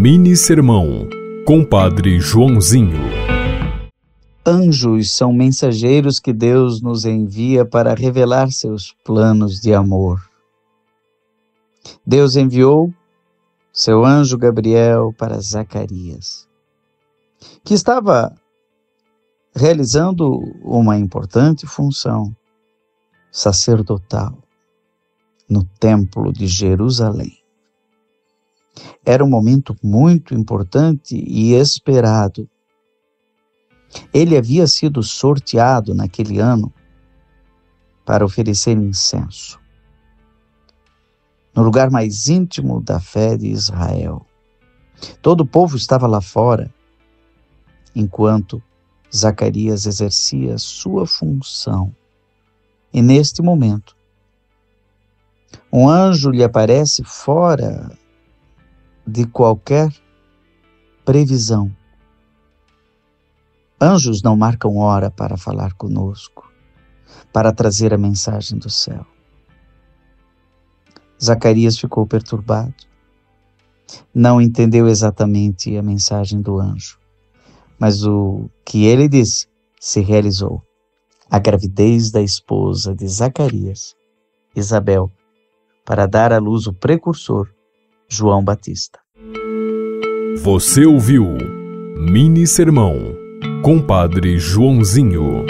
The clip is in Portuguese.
Mini Sermão, Compadre Joãozinho. Anjos são mensageiros que Deus nos envia para revelar seus planos de amor. Deus enviou seu anjo Gabriel para Zacarias, que estava realizando uma importante função sacerdotal no Templo de Jerusalém. Era um momento muito importante e esperado. Ele havia sido sorteado naquele ano para oferecer incenso no lugar mais íntimo da fé de Israel. Todo o povo estava lá fora, enquanto Zacarias exercia sua função. E neste momento, um anjo lhe aparece fora de qualquer previsão. Anjos não marcam hora para falar conosco, para trazer a mensagem do céu. Zacarias ficou perturbado. Não entendeu exatamente a mensagem do anjo, mas o que ele disse se realizou. A gravidez da esposa de Zacarias, Isabel, para dar à luz o precursor João Batista. Você ouviu Mini Sermão, Compadre Joãozinho.